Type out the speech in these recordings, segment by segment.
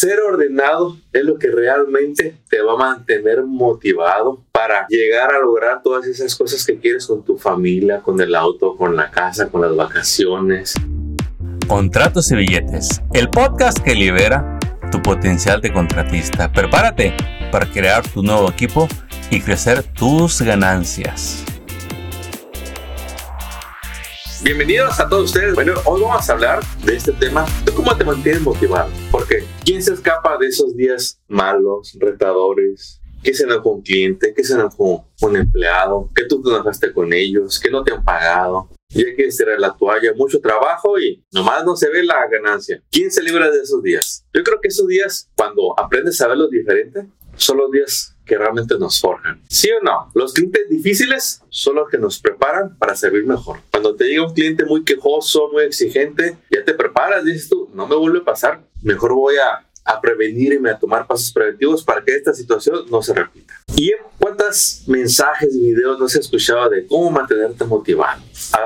Ser ordenado es lo que realmente te va a mantener motivado para llegar a lograr todas esas cosas que quieres con tu familia, con el auto, con la casa, con las vacaciones. Contratos y billetes, el podcast que libera tu potencial de contratista. Prepárate para crear tu nuevo equipo y crecer tus ganancias. Bienvenidos a todos ustedes. Bueno, hoy vamos a hablar de este tema de cómo te mantienes motivado. ¿Quién se escapa de esos días malos, retadores? ¿Qué se enojó un cliente? ¿Qué se enojó un empleado? ¿Qué tú te enojaste con ellos? ¿Qué no te han pagado? Ya que tirar la toalla, mucho trabajo y nomás no se ve la ganancia. ¿Quién se libra de esos días? Yo creo que esos días, cuando aprendes a verlos diferente, son los días que realmente nos forjan. ¿Sí o no? Los clientes difíciles son los que nos preparan para servir mejor. Cuando te llega un cliente muy quejoso, muy exigente, ya te preparas, dices tú, no me vuelve a pasar, mejor voy a, a prevenirme, a tomar pasos preventivos para que esta situación no se repita. ¿Y cuántos mensajes, videos no se ha escuchado de cómo mantenerte motivado?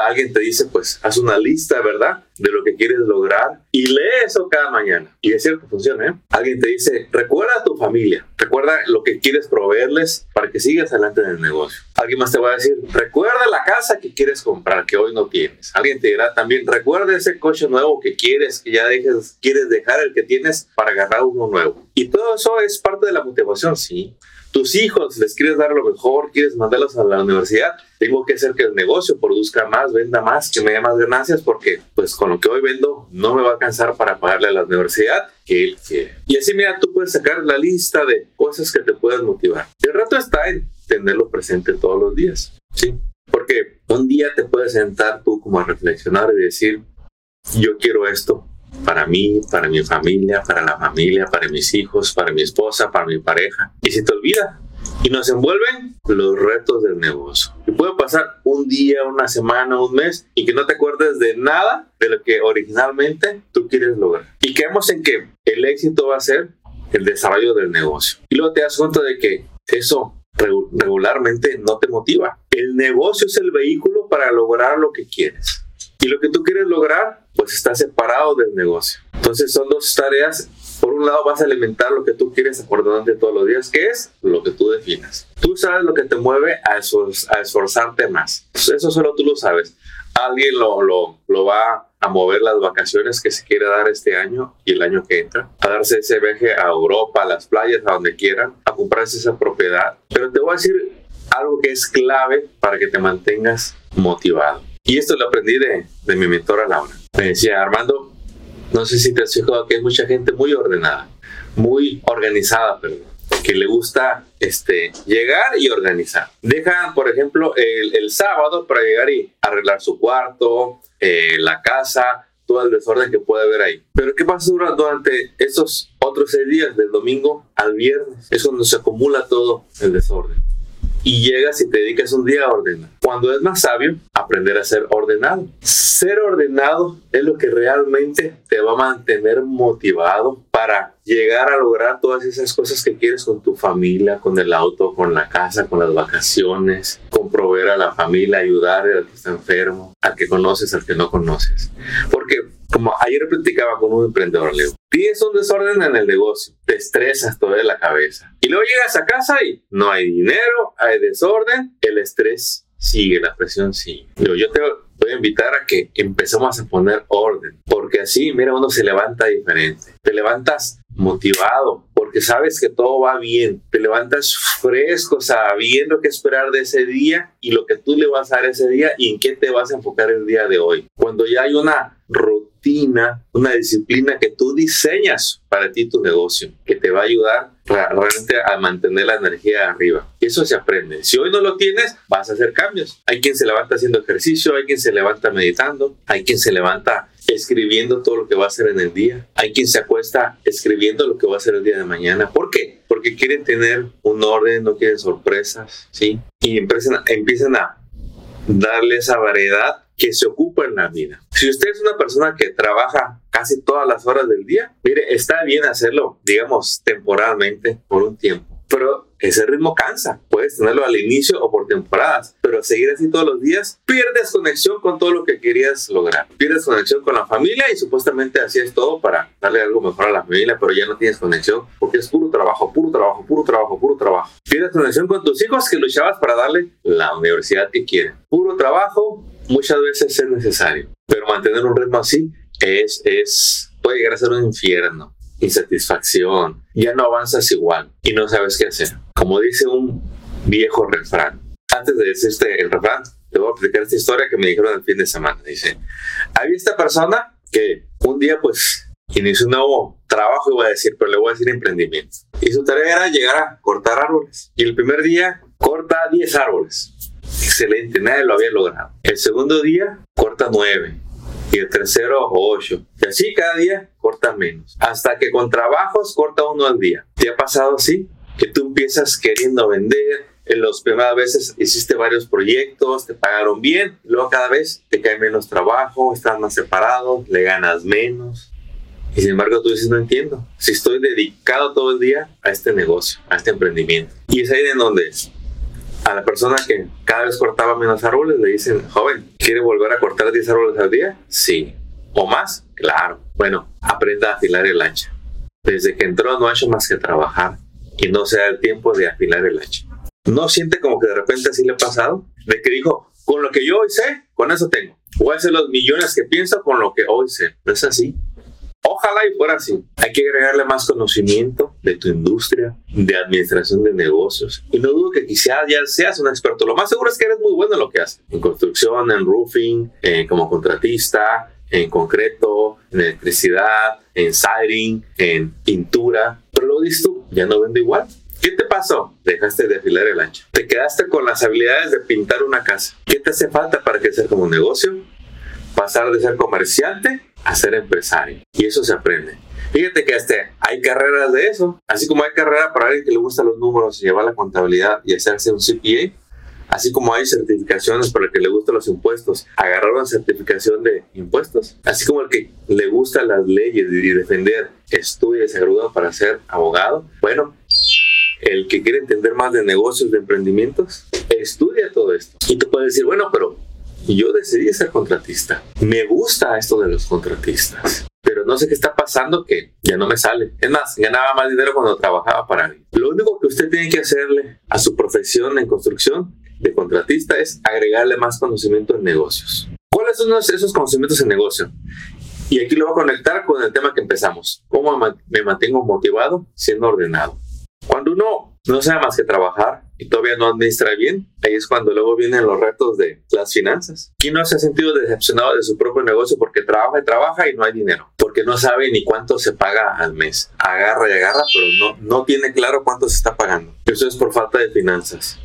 alguien te dice, pues, haz una lista, ¿verdad? De lo que quieres lograr y lee eso cada mañana. Y es cierto funciona, ¿eh? Alguien te dice, recuerda a tu familia, recuerda lo que quieres proveerles para que sigas adelante en el negocio. Alguien más te va a decir, recuerda la casa que quieres comprar, que hoy no tienes. Alguien te dirá también, recuerda ese coche nuevo que quieres, que ya dejes, quieres dejar el que tienes para agarrar uno nuevo. Y todo eso es parte de la motivación, sí tus hijos les quieres dar lo mejor, quieres mandarlos a la universidad, tengo que hacer que el negocio produzca más, venda más, que me dé más ganancias, porque pues con lo que hoy vendo no me va a alcanzar para pagarle a la universidad que él quiere. Y así, mira, tú puedes sacar la lista de cosas que te puedan motivar. El rato está en tenerlo presente todos los días, ¿sí? Porque un día te puedes sentar tú como a reflexionar y decir, yo quiero esto, para mí, para mi familia, para la familia, para mis hijos, para mi esposa, para mi pareja. Y se te olvida. Y nos envuelven los retos del negocio. Y puede pasar un día, una semana, un mes y que no te acuerdes de nada de lo que originalmente tú quieres lograr. Y quedamos en que el éxito va a ser el desarrollo del negocio. Y luego te das cuenta de que eso regularmente no te motiva. El negocio es el vehículo para lograr lo que quieres. Y lo que tú quieres lograr, pues está separado del negocio. Entonces son dos tareas. Por un lado vas a alimentar lo que tú quieres acordándote todos los días, que es lo que tú definas. Tú sabes lo que te mueve a, esforzarte más. Eso solo tú lo sabes. Alguien lo, lo, lo va a mover las vacaciones que se quiere dar este año y el año que entra, a darse ese viaje a Europa, a las playas, a donde quieran, a comprarse esa propiedad. Pero te voy a decir algo que es clave para que te mantengas motivado. Y esto lo aprendí de, de mi mentora Laura. Me decía, Armando, no sé si te has fijado que hay mucha gente muy ordenada, muy organizada, perdón, que le gusta este, llegar y organizar. Dejan, por ejemplo, el, el sábado para llegar y arreglar su cuarto, eh, la casa, todo el desorden que puede haber ahí. Pero ¿qué pasa durante esos otros seis días, del domingo al viernes? Es cuando se acumula todo el desorden y llegas y te dedicas un día a ordenar. Cuando es más sabio, aprender a ser ordenado. Ser ordenado es lo que realmente te va a mantener motivado para llegar a lograr todas esas cosas que quieres con tu familia, con el auto, con la casa, con las vacaciones, con proveer a la familia, ayudar al que está enfermo, al que conoces, al que no conoces. Porque como ayer platicaba con un emprendedor, le digo, tienes un desorden en el negocio, te estresas toda la cabeza. Y luego llegas a casa y no hay dinero, hay desorden, el estrés sigue, la presión sigue. Yo te voy a invitar a que empecemos a poner orden, porque así, mira, uno se levanta diferente. Te levantas motivado, porque sabes que todo va bien. Te levantas fresco, sabiendo qué esperar de ese día y lo que tú le vas a dar ese día y en qué te vas a enfocar el día de hoy. Cuando ya hay una rutina una disciplina que tú diseñas para ti tu negocio, que te va a ayudar realmente a mantener la energía arriba. Eso se aprende. Si hoy no lo tienes, vas a hacer cambios. Hay quien se levanta haciendo ejercicio, hay quien se levanta meditando, hay quien se levanta escribiendo todo lo que va a hacer en el día. Hay quien se acuesta escribiendo lo que va a hacer el día de mañana. ¿Por qué? Porque quieren tener un orden, no quieren sorpresas, ¿sí? Y empiezan, empiezan a darle esa variedad que se ocupa en la vida. Si usted es una persona que trabaja casi todas las horas del día, mire, está bien hacerlo, digamos, temporalmente, por un tiempo. pero ese ritmo cansa. Puedes tenerlo al inicio o por temporadas, pero seguir así todos los días, pierdes conexión con todo lo que querías lograr. Pierdes conexión con la familia y supuestamente hacías todo para darle algo mejor a la familia, pero ya no tienes conexión porque es puro trabajo, puro trabajo, puro trabajo, puro trabajo. Pierdes conexión con tus hijos que luchabas para darle la universidad que quieren. Puro trabajo muchas veces es necesario, pero mantener un ritmo así es, es, puede llegar a ser un infierno insatisfacción, ya no avanzas igual y no sabes qué hacer. Como dice un viejo refrán, antes de decirte el refrán, te voy a explicar esta historia que me dijeron el fin de semana. Dice, había esta persona que un día pues inició un nuevo trabajo, iba a decir, pero le voy a decir emprendimiento. Y su tarea era llegar a cortar árboles. Y el primer día corta 10 árboles. Excelente, nadie lo había logrado. El segundo día corta 9 y el tercero 8. Y así cada día corta menos. Hasta que con trabajos corta uno al día. ¿Te ha pasado así? Que tú empiezas queriendo vender, en las primeras veces hiciste varios proyectos, te pagaron bien, luego cada vez te cae menos trabajo, estás más separado, le ganas menos. Y sin embargo tú dices, no entiendo, si estoy dedicado todo el día a este negocio, a este emprendimiento. Y es ahí en donde a la persona que cada vez cortaba menos árboles le dicen, joven, ¿quiere volver a cortar 10 árboles al día? Sí. ¿O más? Claro. Bueno, aprenda a afilar el hacha. Desde que entró no ha hecho más que trabajar y no se da el tiempo de afilar el hacha. ¿No siente como que de repente así le ha pasado? De que dijo, con lo que yo hoy sé, con eso tengo. Voy a hacer los millones que pienso con lo que hoy sé. ¿No es así? Ojalá y fuera así. Hay que agregarle más conocimiento de tu industria, de administración de negocios. Y no dudo que quizás ya seas un experto. Lo más seguro es que eres muy bueno en lo que haces. En construcción, en roofing, eh, como contratista, en concreto, en electricidad, en siding, en pintura. Pero lo dices tú, ya no vendo igual. ¿Qué te pasó? Dejaste de afilar el ancho. Te quedaste con las habilidades de pintar una casa. ¿Qué te hace falta para crecer como negocio? Pasar de ser comerciante a ser empresario. Y eso se aprende. Fíjate que este, hay carreras de eso. Así como hay carrera para alguien que le gusta los números y llevar la contabilidad y hacerse un CPA. Así como hay certificaciones para el que le gustan los impuestos, agarrar una certificación de impuestos. Así como el que le gustan las leyes y defender, estudia y se gradúa para ser abogado. Bueno, el que quiere entender más de negocios, de emprendimientos, estudia todo esto. Y te puede decir, bueno, pero yo decidí ser contratista. Me gusta esto de los contratistas. Pero no sé qué está pasando que ya no me sale. Es más, ganaba más dinero cuando trabajaba para alguien. Lo único que usted tiene que hacerle a su profesión en construcción de contratista es agregarle más conocimiento en negocios. ¿Cuáles son esos conocimientos en negocio? Y aquí lo voy a conectar con el tema que empezamos. ¿Cómo me mantengo motivado siendo ordenado? Cuando uno no sabe más que trabajar y todavía no administra bien, ahí es cuando luego vienen los retos de las finanzas. ¿Quién no se ha sentido decepcionado de su propio negocio porque trabaja y trabaja y no hay dinero? Porque no sabe ni cuánto se paga al mes. Agarra y agarra, pero no, no tiene claro cuánto se está pagando. Eso es por falta de finanzas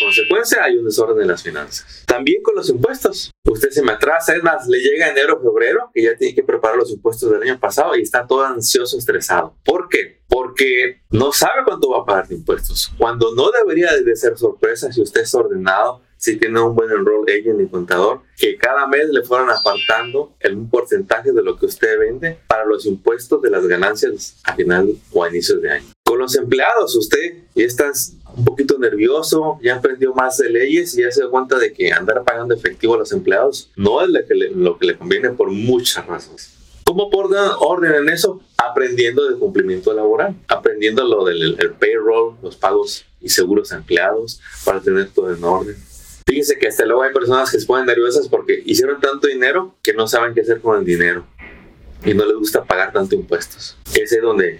consecuencia hay un desorden en las finanzas. También con los impuestos. Usted se me atrasa, es más, le llega enero febrero que ya tiene que preparar los impuestos del año pasado y está todo ansioso, estresado. ¿Por qué? Porque no sabe cuánto va a pagar de impuestos. Cuando no debería de ser sorpresa si usted es ordenado, si tiene un buen enroll agent y contador, que cada mes le fueran apartando un porcentaje de lo que usted vende para los impuestos de las ganancias a final o a inicios de año. Con los empleados, usted ya está un poquito nervioso, ya aprendió más de leyes y ya se da cuenta de que andar pagando efectivo a los empleados no es lo que le, lo que le conviene por muchas razones. ¿Cómo poner orden en eso? Aprendiendo de cumplimiento laboral, aprendiendo lo del payroll, los pagos y seguros empleados para tener todo en orden Fíjese que hasta luego hay personas que se ponen nerviosas porque hicieron tanto dinero que no saben qué hacer con el dinero y no les gusta pagar tanto impuestos. Ese es donde,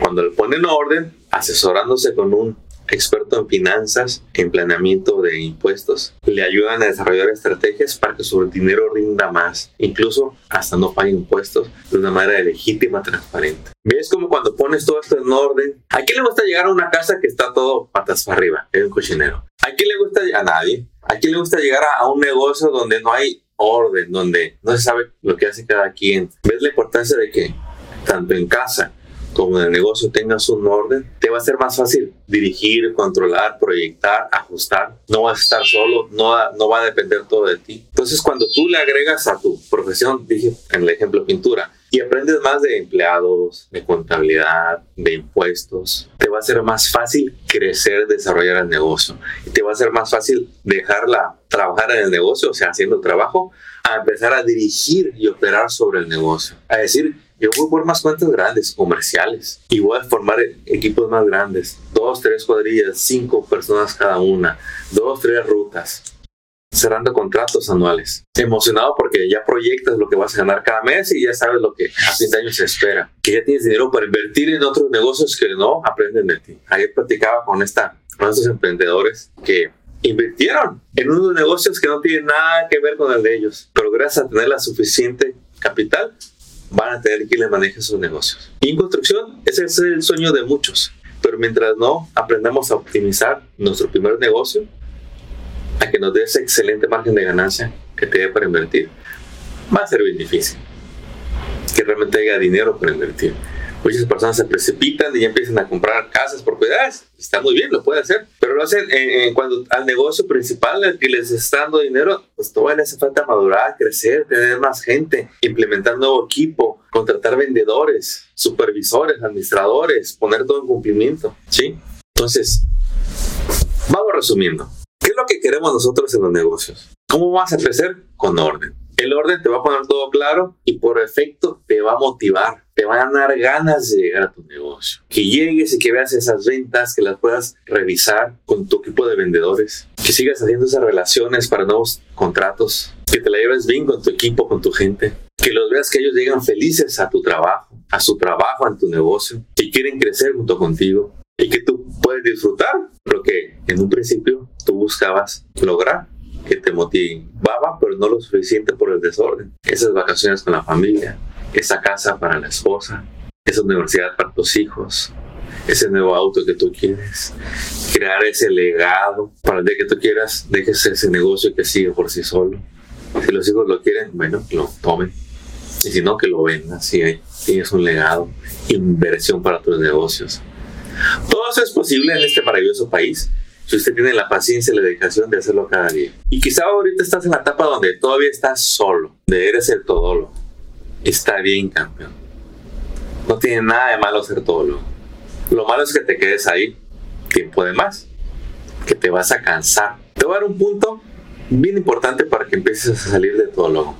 cuando le ponen orden, asesorándose con un experto en finanzas, en planeamiento de impuestos, le ayudan a desarrollar estrategias para que su dinero rinda más, incluso hasta no pague impuestos de una manera legítima, transparente. ¿Ves como cuando pones todo esto en orden? ¿A quién le gusta llegar a una casa que está todo patas para arriba, en un cochinero? ¿A quién le gusta? A nadie. ¿A quién le gusta llegar a, un negocio donde no hay orden, donde no se sabe lo que hace cada quien? ¿Ves la importancia de que tanto en casa como en el negocio tengas un orden, te va a ser más fácil dirigir, controlar, proyectar, ajustar. No vas a estar solo, no, no va a depender todo de ti. Entonces, cuando tú le agregas a tu profesión, dije en el ejemplo pintura, y aprendes más de empleados, de contabilidad, de impuestos, te va a ser más fácil crecer, desarrollar el negocio. Y te va a ser más fácil dejarla trabajar en el negocio, o sea, haciendo trabajo, a empezar a dirigir y operar sobre el negocio. A decir, yo voy por más cuentas grandes, comerciales, y voy a formar equipos más grandes, dos, tres cuadrillas, cinco personas cada una, dos, tres rutas, cerrando contratos anuales. Emocionado porque ya proyectas lo que vas a ganar cada mes y ya sabes lo que a fin de año se espera. Que ya tienes dinero para invertir en otros negocios que no aprenden de ti. Ayer platicaba con, esta, con estos emprendedores que invirtieron en unos negocios que no tienen nada que ver con el de ellos, pero gracias a tener la suficiente capital, van a tener que les maneje sus negocios. Y en construcción, ese es el sueño de muchos. Pero mientras no aprendamos a optimizar nuestro primer negocio, a que nos dé ese excelente margen de ganancia que te dé para invertir, va a ser bien difícil. Que realmente haya dinero para invertir. Muchas personas se precipitan y ya empiezan a comprar casas, propiedades. Está muy bien, lo puede hacer. Pero lo hacen en, cuando al negocio principal, el que les está dando dinero, pues todavía le hace falta madurar, crecer, tener más gente, implementar nuevo equipo, contratar vendedores, supervisores, administradores, poner todo en cumplimiento. ¿Sí? Entonces, vamos resumiendo. ¿Qué es lo que queremos nosotros en los negocios? ¿Cómo vas a crecer? Con orden. El orden te va a poner todo claro y por efecto te va a motivar, te va a dar ganas de llegar a tu negocio. Que llegues y que veas esas ventas, que las puedas revisar con tu equipo de vendedores, que sigas haciendo esas relaciones para nuevos contratos, que te la lleves bien con tu equipo, con tu gente, que los veas que ellos llegan felices a tu trabajo, a su trabajo, en tu negocio, y quieren crecer junto contigo. Y que tú puedes disfrutar lo que en un principio tú buscabas lograr que te motivaba, pero no lo suficiente por el desorden. Esas vacaciones con la familia, esa casa para la esposa, esa universidad para tus hijos, ese nuevo auto que tú quieres, crear ese legado para el día que tú quieras, dejes ese negocio que sigue por sí solo. Si los hijos lo quieren, bueno, lo tomen. Y si no, que lo vendan. Si tienes un legado, inversión para tus negocios. Todo eso es posible en este maravilloso país si usted tiene la paciencia y la dedicación de hacerlo cada día. Y quizá ahorita estás en la etapa donde todavía estás solo, de eres el todólogo. Está bien, campeón. No tiene nada de malo ser todólogo. Lo malo es que te quedes ahí tiempo de más, que te vas a cansar. Te voy a dar un punto bien importante para que empieces a salir de todólogo.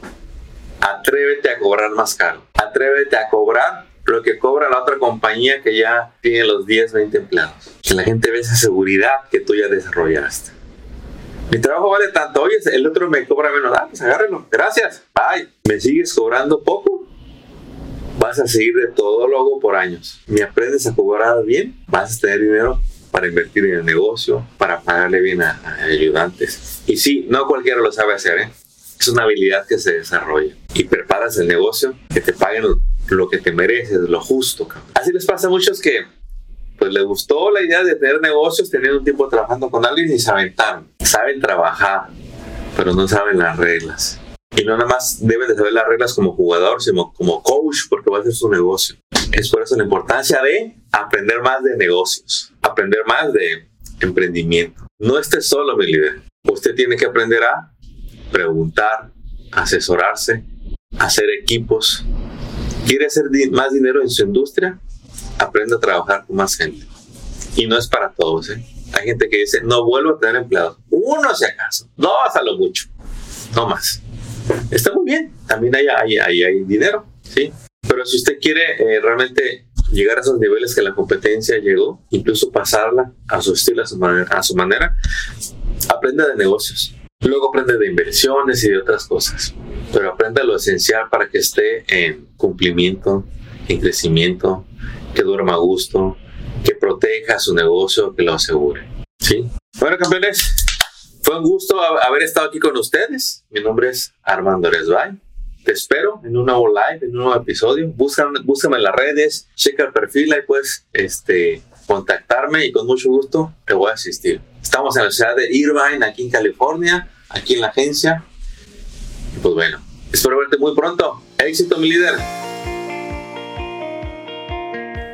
Atrévete a cobrar más caro. Atrévete a cobrar lo que cobra la otra compañía que ya tiene los 10, 20 empleados. Que la gente ve esa seguridad que tú ya desarrollaste. Mi trabajo vale tanto, oye, el otro me cobra menos, ah, pues agárrelo, gracias, bye. ¿Me sigues cobrando poco? Vas a seguir de todo logo por años. ¿Me aprendes a cobrar bien? Vas a tener dinero para invertir en el negocio, para pagarle bien a, a ayudantes. Y sí, no cualquiera lo sabe hacer, ¿eh? Es una habilidad que se desarrolla. Y preparas el negocio, que te paguen lo que te mereces, lo justo. Así les pasa a muchos que pues les gustó la idea de tener negocios, tener un tiempo trabajando con alguien y se aventaron. Saben trabajar, pero no saben las reglas. Y no nada más deben de saber las reglas como jugador, sino como coach, porque va a ser su negocio. Es por eso la importancia de aprender más de negocios, aprender más de emprendimiento. No esté solo, mi líder. Usted tiene que aprender a preguntar, asesorarse, hacer equipos, quiere hacer más dinero en su industria, aprenda a trabajar con más gente. Y no es para todos, ¿eh? Hay gente que dice, no vuelvo a tener empleados. Uno si acaso, dos a lo mucho, no más. Está muy bien, también hay, hay, hay, dinero, ¿sí? Pero si usted quiere eh, realmente llegar a esos niveles que la competencia llegó, incluso pasarla a su estilo, a su manera, a su manera aprenda de negocios. Luego aprende de inversiones y de otras cosas, pero aprenda lo esencial para que esté en cumplimiento, en crecimiento, que duerma a gusto, que proteja su negocio, que lo asegure. ¿Sí? Bueno, campeones, fue un gusto haber estado aquí con ustedes. Mi nombre es Armando Resbay. Te espero en un nuevo live, en un nuevo episodio. Búscame, búscame en las redes, checa el perfil, ahí puedes este, contactarme y con mucho gusto te voy a asistir. Estamos en la ciudad de Irvine, aquí en California, aquí en la agencia. Y pues bueno, espero verte muy pronto. Éxito, mi líder.